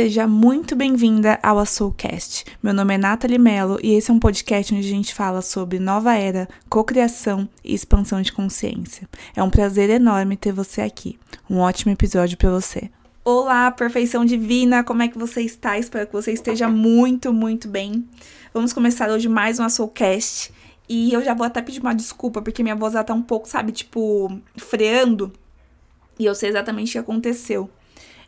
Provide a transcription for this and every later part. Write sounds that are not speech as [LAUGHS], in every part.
Seja muito bem-vinda ao Soulcast. Meu nome é Nathalie Mello e esse é um podcast onde a gente fala sobre nova era, cocriação e expansão de consciência. É um prazer enorme ter você aqui. Um ótimo episódio para você. Olá, perfeição divina, como é que você está? Espero que você esteja muito, muito bem. Vamos começar hoje mais um Soulcast e eu já vou até pedir uma desculpa porque minha voz já tá um pouco, sabe, tipo, freando. E eu sei exatamente o que aconteceu.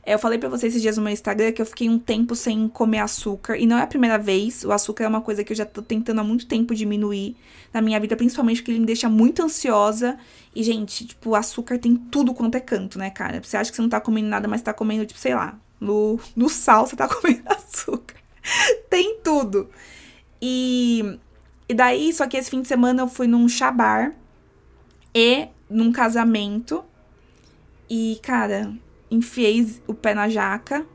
É, eu falei para vocês esses dias no meu Instagram que eu fiquei um tempo sem comer açúcar. E não é a primeira vez. O açúcar é uma coisa que eu já tô tentando há muito tempo diminuir na minha vida, principalmente porque ele me deixa muito ansiosa. E, gente, tipo, o açúcar tem tudo quanto é canto, né, cara? Você acha que você não tá comendo nada, mas tá comendo, tipo, sei lá, no, no sal você tá [LAUGHS] comendo açúcar. tem tudo. E, e daí, só que esse fim de semana eu fui num chabar e num casamento. E, cara, enfiei o pé na jaca,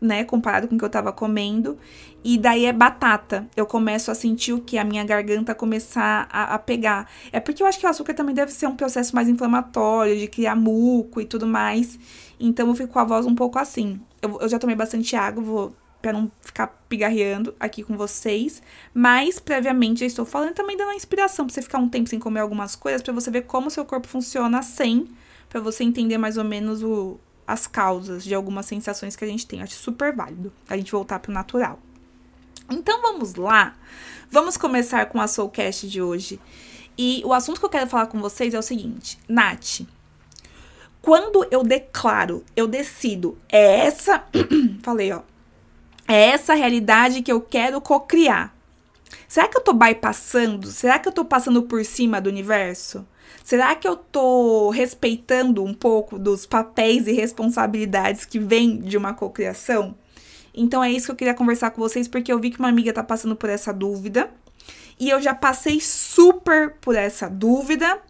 né? Comparado com o que eu tava comendo. E daí é batata. Eu começo a sentir o que? A minha garganta começar a, a, pegar. É porque eu acho que o açúcar também deve ser um processo mais inflamatório, de criar muco e tudo mais. Então eu fico com a voz um pouco assim. Eu, eu já tomei bastante água, vou para não ficar pigarreando aqui com vocês, mas previamente eu estou falando também dando inspiração para você ficar um tempo sem comer algumas coisas, para você ver como seu corpo funciona sem, para você entender mais ou menos o, as causas de algumas sensações que a gente tem. Acho super válido a gente voltar pro natural. Então vamos lá. Vamos começar com a Soulcast de hoje. E o assunto que eu quero falar com vocês é o seguinte, Nath. Quando eu declaro, eu decido, é essa. [CLEARS THROAT] falei, ó. É essa realidade que eu quero cocriar. Será que eu tô bypassando? Será que eu tô passando por cima do universo? Será que eu tô respeitando um pouco dos papéis e responsabilidades que vêm de uma cocriação? Então é isso que eu queria conversar com vocês, porque eu vi que uma amiga tá passando por essa dúvida. E eu já passei super por essa dúvida.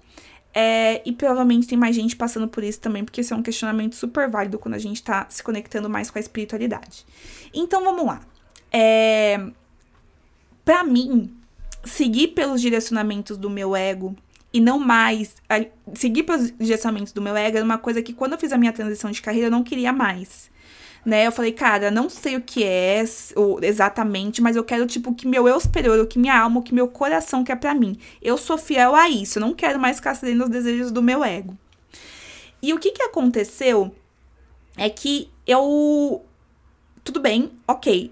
É, e provavelmente tem mais gente passando por isso também, porque esse é um questionamento super válido quando a gente tá se conectando mais com a espiritualidade. Então vamos lá. É, para mim, seguir pelos direcionamentos do meu ego e não mais a, seguir pelos direcionamentos do meu ego era uma coisa que quando eu fiz a minha transição de carreira eu não queria mais. Né? Eu falei, cara, não sei o que é ou, exatamente, mas eu quero, tipo, que meu eu superior, o que minha alma, o que meu coração quer para mim. Eu sou fiel a isso, eu não quero mais ficar aos desejos do meu ego. E o que que aconteceu é que eu. Tudo bem, ok.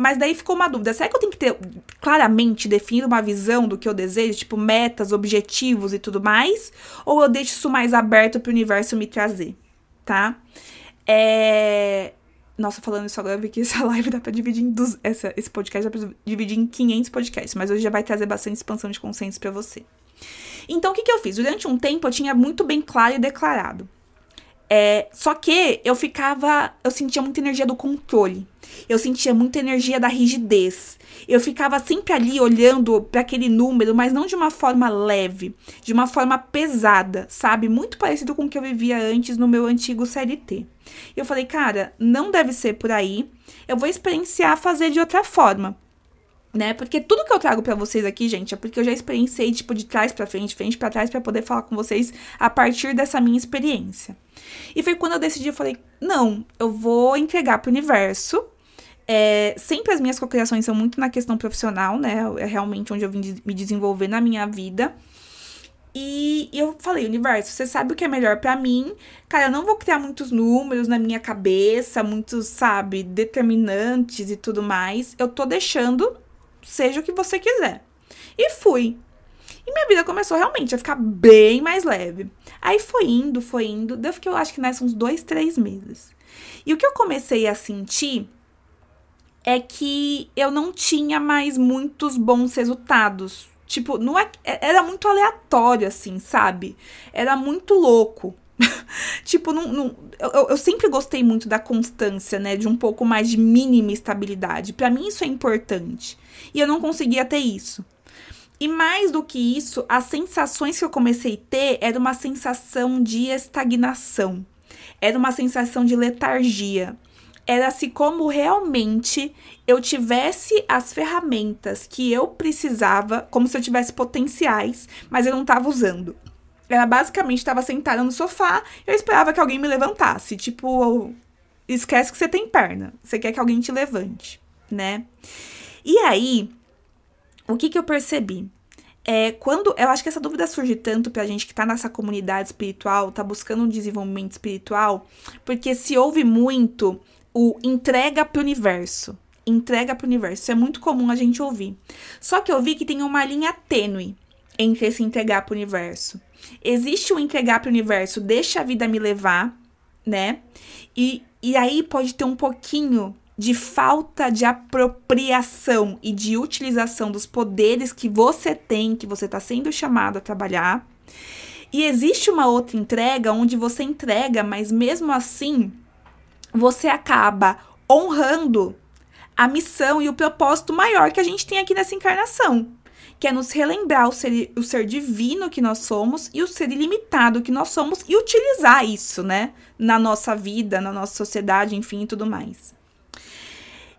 Mas daí ficou uma dúvida: será que eu tenho que ter claramente definido uma visão do que eu desejo, tipo metas, objetivos e tudo mais? Ou eu deixo isso mais aberto para o universo me trazer, tá? É. Nossa, falando isso agora, eu vi que [LAUGHS] essa live dá pra dividir em. Dos... Essa, esse podcast dá pra dividir em 500 podcasts, mas hoje já vai trazer bastante expansão de consciência para você. Então, o que, que eu fiz? Durante um tempo eu tinha muito bem claro e declarado. É, só que eu ficava. Eu sentia muita energia do controle. Eu sentia muita energia da rigidez. Eu ficava sempre ali olhando para aquele número, mas não de uma forma leve, de uma forma pesada, sabe? Muito parecido com o que eu vivia antes no meu antigo CLT. Eu falei, cara, não deve ser por aí. Eu vou experienciar fazer de outra forma né? Porque tudo que eu trago para vocês aqui, gente, é porque eu já experienciei tipo de trás para frente, frente para trás para poder falar com vocês a partir dessa minha experiência. E foi quando eu decidi, eu falei: "Não, eu vou entregar para o universo é, sempre as minhas cocriações são muito na questão profissional, né? É realmente onde eu vim de me desenvolver na minha vida. E eu falei, universo, você sabe o que é melhor para mim? Cara, eu não vou criar muitos números na minha cabeça, muitos, sabe, determinantes e tudo mais. Eu tô deixando seja o que você quiser. E fui. E minha vida começou realmente a ficar bem mais leve. Aí foi indo, foi indo. Deu que eu acho que nessa uns dois, três meses. E o que eu comecei a sentir é que eu não tinha mais muitos bons resultados. Tipo, não é, é era muito aleatório, assim, sabe? Era muito louco. [LAUGHS] tipo, não, não eu, eu, sempre gostei muito da constância, né? De um pouco mais de mínima estabilidade. Para mim, isso é importante. E eu não conseguia ter isso. E mais do que isso, as sensações que eu comecei a ter era uma sensação de estagnação. Era uma sensação de letargia era se como realmente eu tivesse as ferramentas que eu precisava, como se eu tivesse potenciais, mas eu não estava usando. Ela basicamente estava sentada no sofá, eu esperava que alguém me levantasse, tipo esquece que você tem perna. Você quer que alguém te levante, né? E aí, o que que eu percebi? É, quando eu acho que essa dúvida surge tanto pra gente que tá nessa comunidade espiritual, tá buscando um desenvolvimento espiritual, porque se ouve muito o entrega pro universo. Entrega pro universo. Isso é muito comum a gente ouvir. Só que eu vi que tem uma linha tênue entre esse entregar pro universo. Existe o entregar pro universo, deixa a vida me levar, né? E, e aí pode ter um pouquinho de falta de apropriação e de utilização dos poderes que você tem, que você está sendo chamado a trabalhar. E existe uma outra entrega onde você entrega, mas mesmo assim você acaba honrando a missão e o propósito maior que a gente tem aqui nessa encarnação, que é nos relembrar o ser, o ser divino que nós somos e o ser ilimitado que nós somos e utilizar isso, né, na nossa vida, na nossa sociedade, enfim, e tudo mais.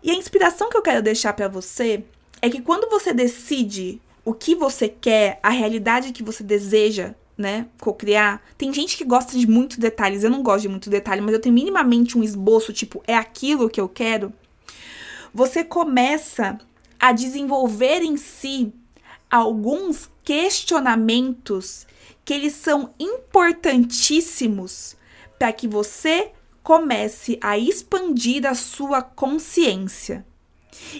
E a inspiração que eu quero deixar para você é que quando você decide o que você quer, a realidade que você deseja, né, co-criar, tem gente que gosta de muitos detalhes. Eu não gosto de muito detalhe, mas eu tenho minimamente um esboço, tipo, é aquilo que eu quero. Você começa a desenvolver em si alguns questionamentos que eles são importantíssimos para que você comece a expandir a sua consciência.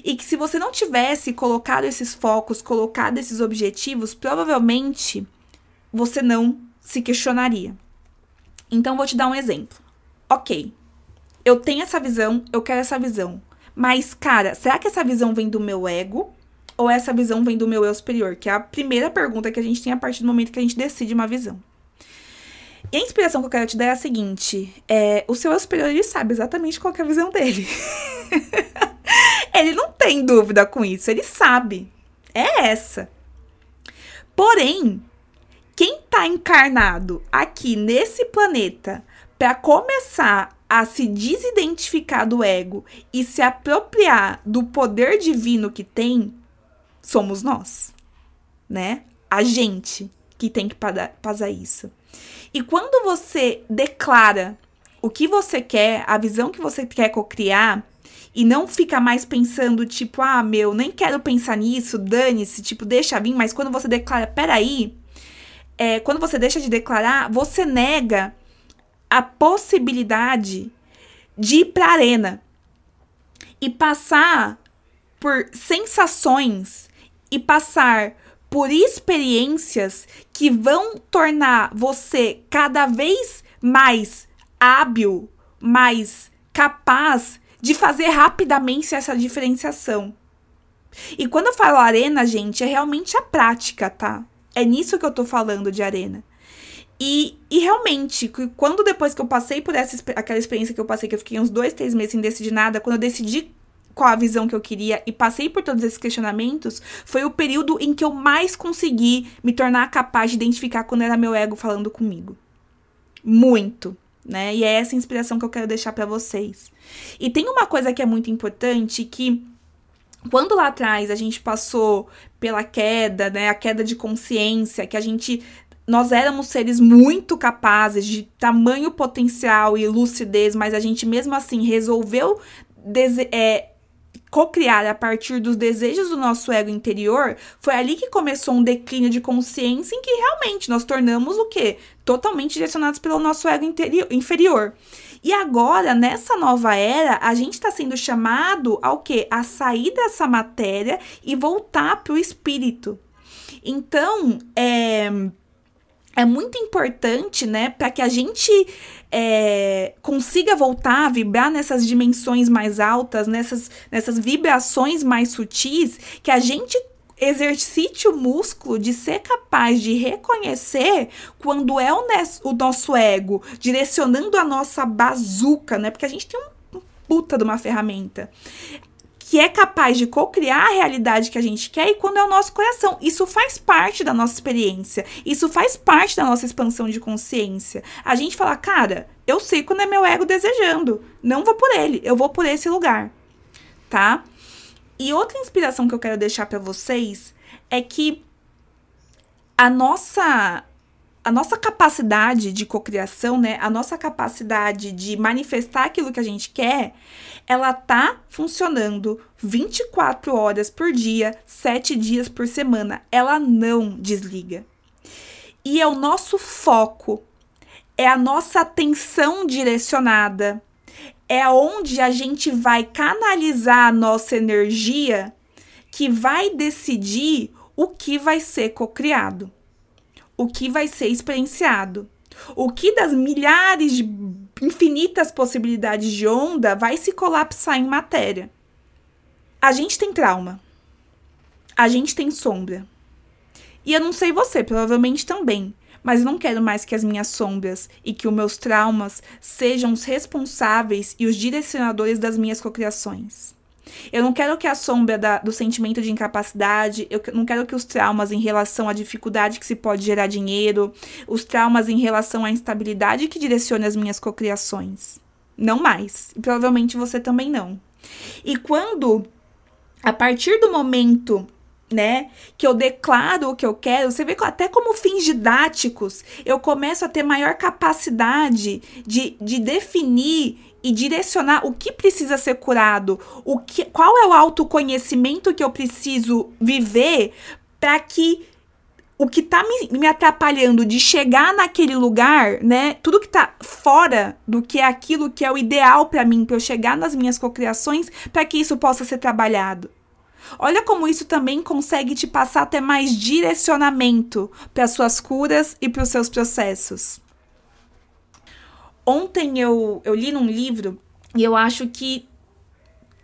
E que se você não tivesse colocado esses focos, colocado esses objetivos, provavelmente você não se questionaria. Então vou te dar um exemplo. OK. Eu tenho essa visão, eu quero essa visão. Mas cara, será que essa visão vem do meu ego ou essa visão vem do meu eu superior? Que é a primeira pergunta que a gente tem a partir do momento que a gente decide uma visão. E a inspiração que eu quero te dar é a seguinte: é, o seu superior ele sabe exatamente qual é a visão dele. [LAUGHS] ele não tem dúvida com isso, ele sabe. É essa. Porém, quem está encarnado aqui nesse planeta para começar a se desidentificar do ego e se apropriar do poder divino que tem, somos nós, né? A gente que tem que passar isso. E quando você declara o que você quer, a visão que você quer cocriar, e não fica mais pensando, tipo, ah, meu, nem quero pensar nisso, dane-se, tipo, deixa vir, mas quando você declara, peraí, é, quando você deixa de declarar, você nega a possibilidade de ir pra arena e passar por sensações e passar por experiências que vão tornar você cada vez mais hábil, mais capaz de fazer rapidamente essa diferenciação. E quando eu falo arena, gente, é realmente a prática, tá? É nisso que eu tô falando de arena. E, e realmente, quando depois que eu passei por essa aquela experiência que eu passei, que eu fiquei uns dois, três meses sem decidir nada, quando eu decidi qual a visão que eu queria e passei por todos esses questionamentos, foi o período em que eu mais consegui me tornar capaz de identificar quando era meu ego falando comigo. Muito, né? E é essa inspiração que eu quero deixar para vocês. E tem uma coisa que é muito importante que quando lá atrás a gente passou pela queda, né, a queda de consciência, que a gente nós éramos seres muito capazes, de tamanho potencial e lucidez, mas a gente mesmo assim resolveu é, cocriar a partir dos desejos do nosso ego interior, foi ali que começou um declínio de consciência em que realmente nós tornamos o quê? Totalmente direcionados pelo nosso ego interior, inferior. E agora, nessa nova era, a gente está sendo chamado ao quê? A sair dessa matéria e voltar para o espírito. Então, é é muito importante, né, para que a gente é, consiga voltar a vibrar nessas dimensões mais altas, nessas, nessas vibrações mais sutis, que a gente exercite o músculo de ser capaz de reconhecer quando é o, o nosso ego direcionando a nossa bazuca, né? Porque a gente tem um puta de uma ferramenta que é capaz de co-criar a realidade que a gente quer e quando é o nosso coração. Isso faz parte da nossa experiência, isso faz parte da nossa expansão de consciência. A gente fala, cara, eu sei quando é meu ego desejando, não vou por ele, eu vou por esse lugar, tá? E outra inspiração que eu quero deixar para vocês é que a nossa a nossa capacidade de cocriação, né, a nossa capacidade de manifestar aquilo que a gente quer, ela tá funcionando 24 horas por dia, 7 dias por semana. Ela não desliga. E é o nosso foco, é a nossa atenção direcionada, é onde a gente vai canalizar a nossa energia que vai decidir o que vai ser cocriado o que vai ser experienciado. O que das milhares de infinitas possibilidades de onda vai se colapsar em matéria. A gente tem trauma. A gente tem sombra. E eu não sei você, provavelmente também. Mas eu não quero mais que as minhas sombras e que os meus traumas sejam os responsáveis e os direcionadores das minhas cocriações. Eu não quero que a sombra da, do sentimento de incapacidade, eu não quero que os traumas em relação à dificuldade que se pode gerar dinheiro, os traumas em relação à instabilidade que direcione as minhas cocriações. Não mais. E provavelmente você também não. E quando, a partir do momento né? Que eu declaro o que eu quero. Você vê que até como fins didáticos, eu começo a ter maior capacidade de, de definir e direcionar o que precisa ser curado, o que, qual é o autoconhecimento que eu preciso viver para que o que tá me, me, atrapalhando de chegar naquele lugar, né? Tudo que tá fora do que é aquilo que é o ideal para mim, para eu chegar nas minhas cocriações, para que isso possa ser trabalhado. Olha como isso também consegue te passar até mais direcionamento para suas curas e para os seus processos. Ontem eu, eu li num livro e eu acho que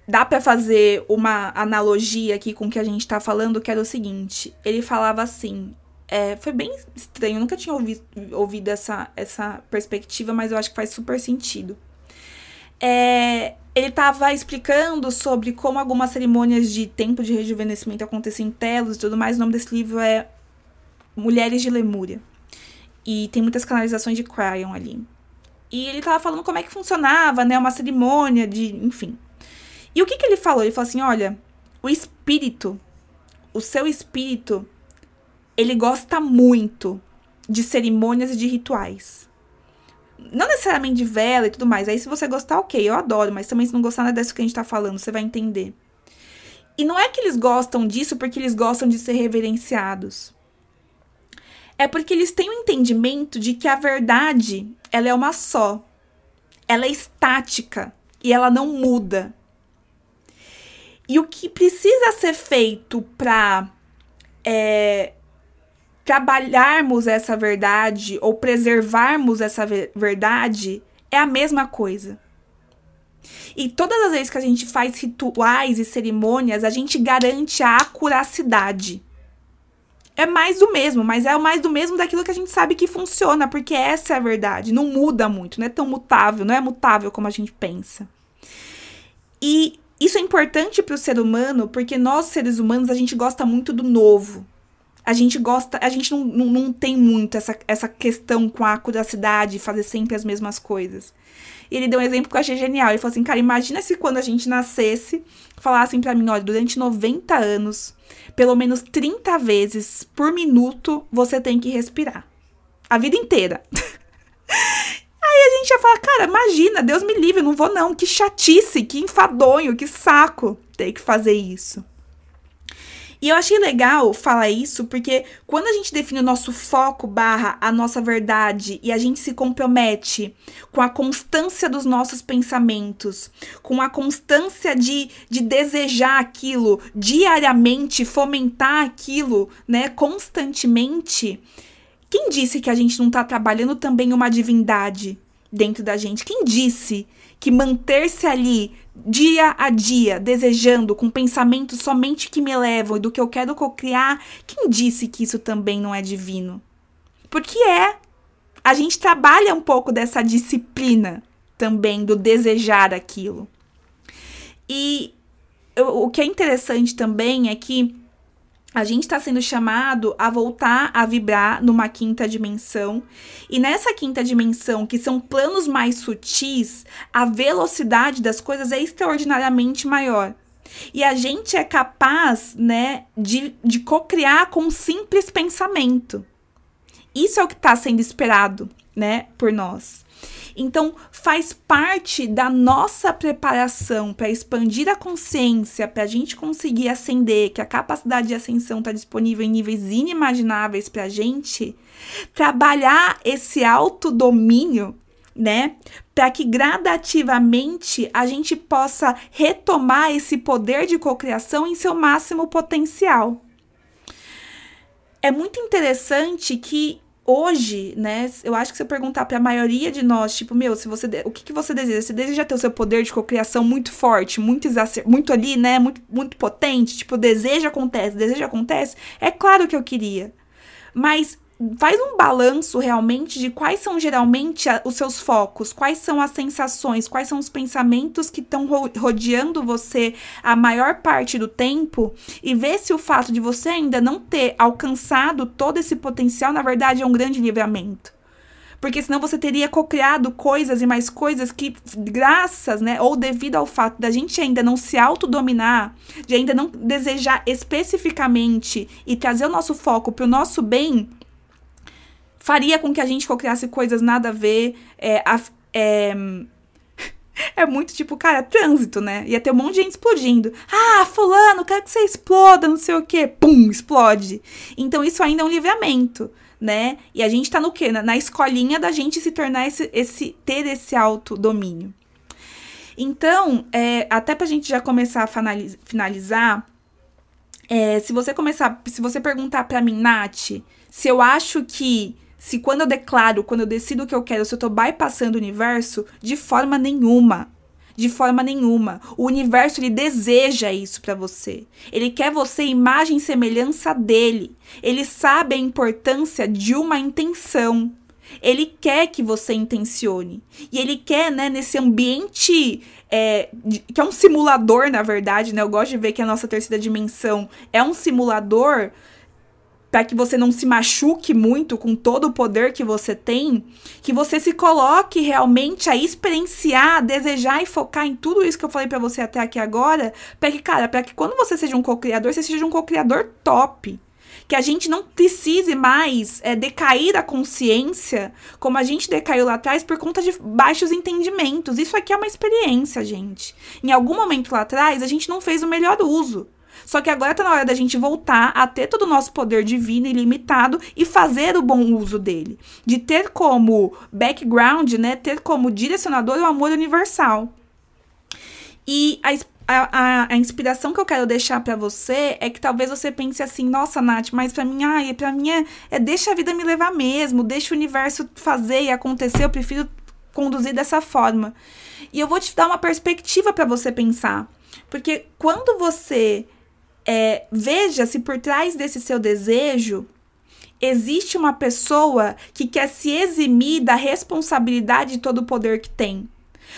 dá para fazer uma analogia aqui com o que a gente tá falando, que era o seguinte. Ele falava assim. É, foi bem estranho, eu nunca tinha ouvido, ouvido essa, essa perspectiva, mas eu acho que faz super sentido. É, ele estava explicando sobre como algumas cerimônias de tempo de rejuvenescimento acontecem em telos e tudo mais. O nome desse livro é Mulheres de Lemúria. E tem muitas canalizações de Cryon ali. E ele estava falando como é que funcionava, né? Uma cerimônia de. Enfim. E o que, que ele falou? Ele falou assim: olha, o espírito, o seu espírito, ele gosta muito de cerimônias e de rituais. Não necessariamente de vela e tudo mais. Aí, se você gostar, ok, eu adoro. Mas também, se não gostar, nada disso que a gente tá falando, você vai entender. E não é que eles gostam disso porque eles gostam de ser reverenciados. É porque eles têm o um entendimento de que a verdade, ela é uma só. Ela é estática e ela não muda. E o que precisa ser feito para é, trabalharmos essa verdade ou preservarmos essa verdade é a mesma coisa. E todas as vezes que a gente faz rituais e cerimônias, a gente garante a acuracidade. É mais do mesmo, mas é o mais do mesmo daquilo que a gente sabe que funciona, porque essa é a verdade. Não muda muito, não é tão mutável, não é mutável como a gente pensa. E isso é importante para o ser humano, porque nós, seres humanos, a gente gosta muito do novo a gente gosta, a gente não, não, não tem muito essa, essa questão com a curiosidade, fazer sempre as mesmas coisas. E ele deu um exemplo que eu achei genial. Ele falou assim, cara, imagina se quando a gente nascesse, falassem para mim, olha, durante 90 anos, pelo menos 30 vezes por minuto, você tem que respirar. A vida inteira. [LAUGHS] Aí a gente ia falar, cara, imagina, Deus me livre, eu não vou não. Que chatice, que enfadonho, que saco ter que fazer isso. E eu achei legal falar isso porque quando a gente define o nosso foco barra a nossa verdade e a gente se compromete com a constância dos nossos pensamentos, com a constância de, de desejar aquilo diariamente, fomentar aquilo, né, constantemente, quem disse que a gente não está trabalhando também uma divindade dentro da gente? Quem disse que manter-se ali dia a dia, desejando, com pensamentos somente que me elevam e do que eu quero cocriar, quem disse que isso também não é divino? Porque é. A gente trabalha um pouco dessa disciplina também do desejar aquilo. E o que é interessante também é que a gente está sendo chamado a voltar a vibrar numa quinta dimensão. E nessa quinta dimensão, que são planos mais sutis, a velocidade das coisas é extraordinariamente maior. E a gente é capaz, né, de, de co-criar com um simples pensamento. Isso é o que está sendo esperado, né, por nós. Então, faz parte da nossa preparação para expandir a consciência, para a gente conseguir ascender, que a capacidade de ascensão está disponível em níveis inimagináveis para a gente, trabalhar esse autodomínio, né? Para que gradativamente a gente possa retomar esse poder de cocriação em seu máximo potencial. É muito interessante que hoje, né, eu acho que se eu perguntar para a maioria de nós, tipo, meu, se você, o que, que você deseja? Você deseja ter o seu poder de cocriação muito forte, muito exacer, muito ali, né, muito, muito potente, tipo, desejo acontece, desejo acontece? É claro que eu queria. Mas faz um balanço realmente de quais são geralmente os seus focos, quais são as sensações, quais são os pensamentos que estão rodeando você a maior parte do tempo e ver se o fato de você ainda não ter alcançado todo esse potencial, na verdade, é um grande livramento. Porque senão você teria cocriado coisas e mais coisas que, graças, né, ou devido ao fato da gente ainda não se autodominar, de ainda não desejar especificamente e trazer o nosso foco para o nosso bem, faria com que a gente cocriasse coisas nada a ver. É, é, [LAUGHS] é muito tipo, cara, trânsito, né? Ia ter um monte de gente explodindo. Ah, fulano, quero que você exploda, não sei o quê. Pum, explode. Então isso ainda é um livramento, né? E a gente tá no quê? Na, na escolinha da gente se tornar esse, esse ter esse autodomínio. Então, é, até pra gente já começar a finalizar, é, se você começar, se você perguntar pra mim, Nath, se eu acho que se quando eu declaro, quando eu decido o que eu quero, se eu tô bypassando o universo, de forma nenhuma. De forma nenhuma. O universo ele deseja isso para você. Ele quer você imagem e semelhança dele. Ele sabe a importância de uma intenção. Ele quer que você intencione. E ele quer, né, nesse ambiente é, que é um simulador, na verdade, né? Eu gosto de ver que a nossa terceira dimensão é um simulador para que você não se machuque muito com todo o poder que você tem, que você se coloque realmente a experienciar, a desejar e focar em tudo isso que eu falei para você até aqui agora, para que, cara, para que quando você seja um co-criador, você seja um co-criador top. Que a gente não precise mais é, decair a consciência como a gente decaiu lá atrás por conta de baixos entendimentos. Isso aqui é uma experiência, gente. Em algum momento lá atrás, a gente não fez o melhor uso. Só que agora tá na hora da gente voltar a ter todo o nosso poder divino ilimitado e fazer o bom uso dele. De ter como background, né? Ter como direcionador o amor universal. E a, a, a, inspiração que eu quero deixar para você é que talvez você pense assim, nossa, Nath, mas para mim, ai, para mim é, é deixa a vida me levar mesmo, deixa o universo fazer e acontecer, eu prefiro conduzir dessa forma. E eu vou te dar uma perspectiva para você pensar. Porque quando você é, veja se por trás desse seu desejo existe uma pessoa que quer se eximir da responsabilidade de todo o poder que tem.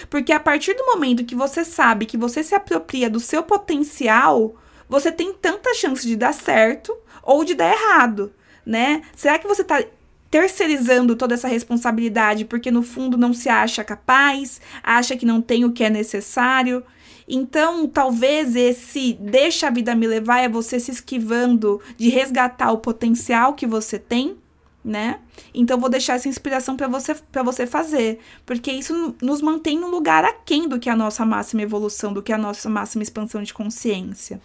Porque a partir do momento que você sabe que você se apropria do seu potencial, você tem tanta chance de dar certo ou de dar errado, né? Será que você está terceirizando toda essa responsabilidade porque no fundo não se acha capaz, acha que não tem o que é necessário? Então, talvez esse deixa a vida me levar é você se esquivando de resgatar o potencial que você tem, né? Então vou deixar essa inspiração para você para você fazer, porque isso nos mantém num lugar aquém do que a nossa máxima evolução, do que a nossa máxima expansão de consciência.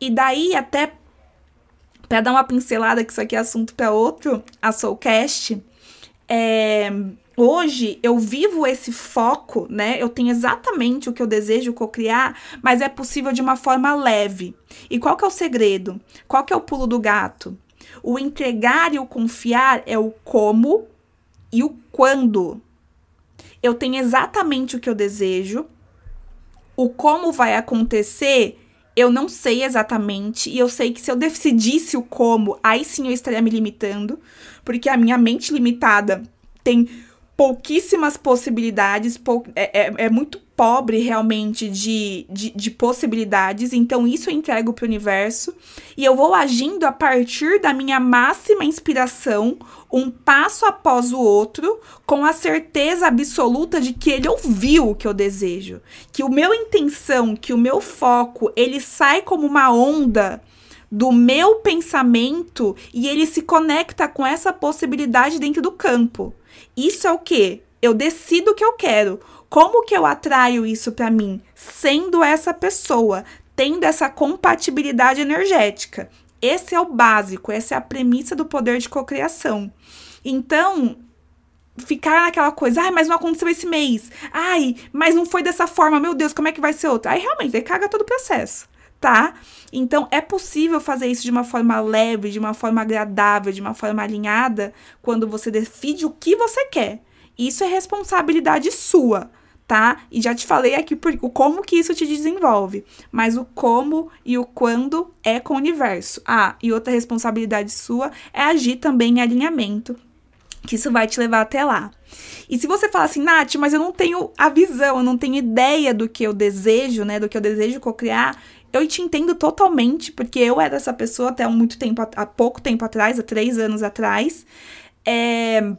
E daí até para dar uma pincelada que isso aqui é assunto para outro, a Soulcast, é, hoje eu vivo esse foco, né? Eu tenho exatamente o que eu desejo cocriar, mas é possível de uma forma leve. E qual que é o segredo? Qual que é o pulo do gato? O entregar e o confiar é o como e o quando. Eu tenho exatamente o que eu desejo. O como vai acontecer, eu não sei exatamente. E eu sei que se eu decidisse o como, aí sim eu estaria me limitando. Porque a minha mente limitada tem pouquíssimas possibilidades, pou, é, é, é, muito pobre realmente de, de, de, possibilidades, então isso eu entrego para o universo e eu vou agindo a partir da minha máxima inspiração, um passo após o outro, com a certeza absoluta de que ele ouviu o que eu desejo, que o meu intenção, que o meu foco, ele sai como uma onda do meu pensamento e ele se conecta com essa possibilidade dentro do campo. Isso é o que? Eu decido o que eu quero. Como que eu atraio isso para mim? Sendo essa pessoa, tendo essa compatibilidade energética. Esse é o básico, essa é a premissa do poder de cocriação. Então, ficar naquela coisa, ai, mas não aconteceu esse mês. Ai, mas não foi dessa forma, meu Deus, como é que vai ser outra? Aí realmente, aí caga todo o processo, tá? Então, é possível fazer isso de uma forma leve, de uma forma agradável, de uma forma alinhada, quando você define o que você quer. Isso é responsabilidade sua, tá? E já te falei aqui por, o como que isso te desenvolve, mas o como e o quando é com o universo. Ah, e outra responsabilidade sua é agir também em alinhamento que isso vai te levar até lá. E se você fala assim, Nath, mas eu não tenho a visão, eu não tenho ideia do que eu desejo, né, do que eu desejo cocriar, eu te entendo totalmente, porque eu era essa pessoa até muito tempo, há pouco tempo atrás, há três anos atrás, é,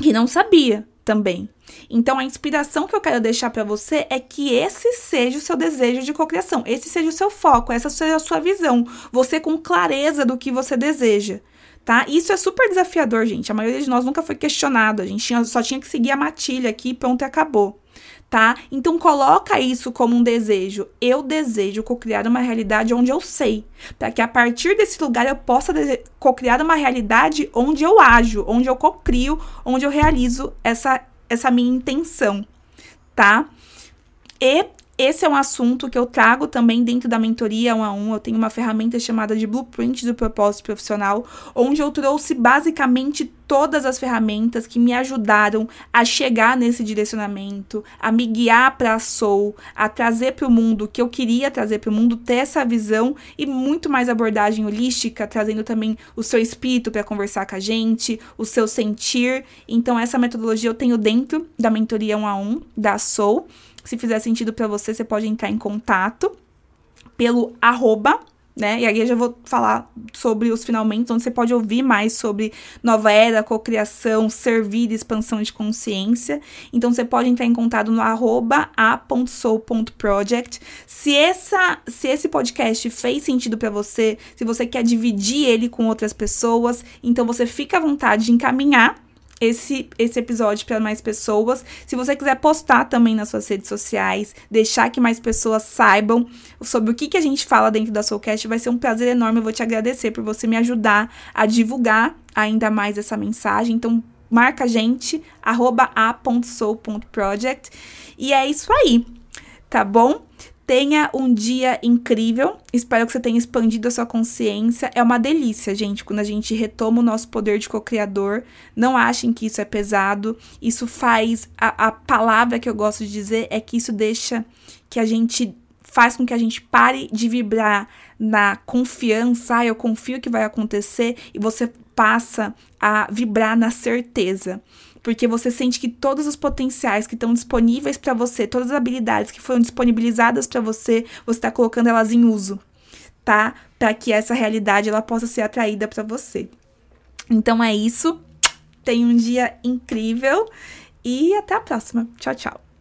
que não sabia também. Então, a inspiração que eu quero deixar para você é que esse seja o seu desejo de cocriação, esse seja o seu foco, essa seja a sua visão, você com clareza do que você deseja tá? Isso é super desafiador, gente. A maioria de nós nunca foi questionado. A gente tinha, só tinha que seguir a matilha aqui e pronto, acabou. Tá? Então coloca isso como um desejo. Eu desejo cocriar uma realidade onde eu sei, para que a partir desse lugar eu possa cocriar uma realidade onde eu ajo, onde eu cocrio, onde eu realizo essa essa minha intenção, tá? E esse é um assunto que eu trago também dentro da mentoria um a um. Eu tenho uma ferramenta chamada de Blueprint do Propósito Profissional, onde eu trouxe basicamente todas as ferramentas que me ajudaram a chegar nesse direcionamento, a me guiar para a Soul, a trazer para o mundo o que eu queria trazer para o mundo, ter essa visão e muito mais abordagem holística, trazendo também o seu espírito para conversar com a gente, o seu sentir. Então, essa metodologia eu tenho dentro da mentoria um a um da Soul. Se fizer sentido para você, você pode entrar em contato pelo arroba, né? E aí eu já vou falar sobre os finalmente, onde você pode ouvir mais sobre nova era, cocriação, servir expansão de consciência. Então você pode entrar em contato no a.soul.project. Se, essa, se esse podcast fez sentido para você, se você quer dividir ele com outras pessoas, então você fica à vontade de encaminhar esse, esse episódio para mais pessoas. Se você quiser postar também nas suas redes sociais, deixar que mais pessoas saibam sobre o que, que a gente fala dentro da Soulcast, vai ser um prazer enorme. Eu vou te agradecer por você me ajudar a divulgar ainda mais essa mensagem. Então, marca a gente, arroba a.soul.project. E é isso aí, tá bom? Tenha um dia incrível. Espero que você tenha expandido a sua consciência. É uma delícia, gente, quando a gente retoma o nosso poder de co-criador. Não achem que isso é pesado. Isso faz. A, a palavra que eu gosto de dizer é que isso deixa que a gente. faz com que a gente pare de vibrar na confiança. Ah, eu confio que vai acontecer. E você passa a vibrar na certeza porque você sente que todos os potenciais que estão disponíveis para você, todas as habilidades que foram disponibilizadas para você, você está colocando elas em uso, tá? Para que essa realidade ela possa ser atraída para você. Então é isso. Tenha um dia incrível e até a próxima. Tchau, tchau.